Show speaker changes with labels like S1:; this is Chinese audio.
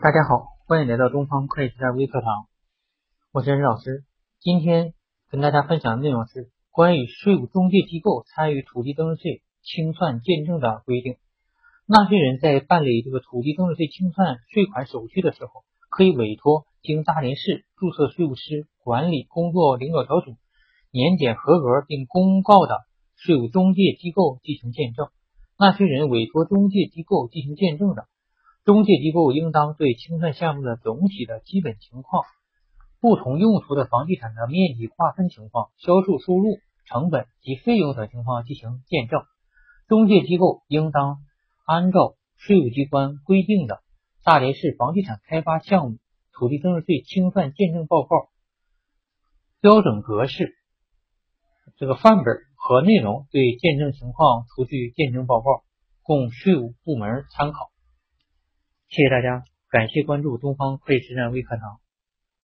S1: 大家好，欢迎来到东方会计师微课堂，我是任老师。今天跟大家分享的内容是关于税务中介机构参与土地增值税清算见证的规定。纳税人在办理这个土地增值税清算税款手续的时候，可以委托经大连市注册税务师管理工作领导小组年检合格并公告的税务中介机构进行见证。纳税人委托中介机构进行见证的。中介机构应当对清算项目的总体的基本情况、不同用途的房地产的面积划分情况、销售收入、成本及费用等情况进行见证。中介机构应当按照税务机关规定的大连市房地产开发项目土地增值税清算见证报告标准格式这个范本和内容，对见证情况出具见证报告，供税务部门参考。谢谢大家，感谢关注东方会实战微课堂。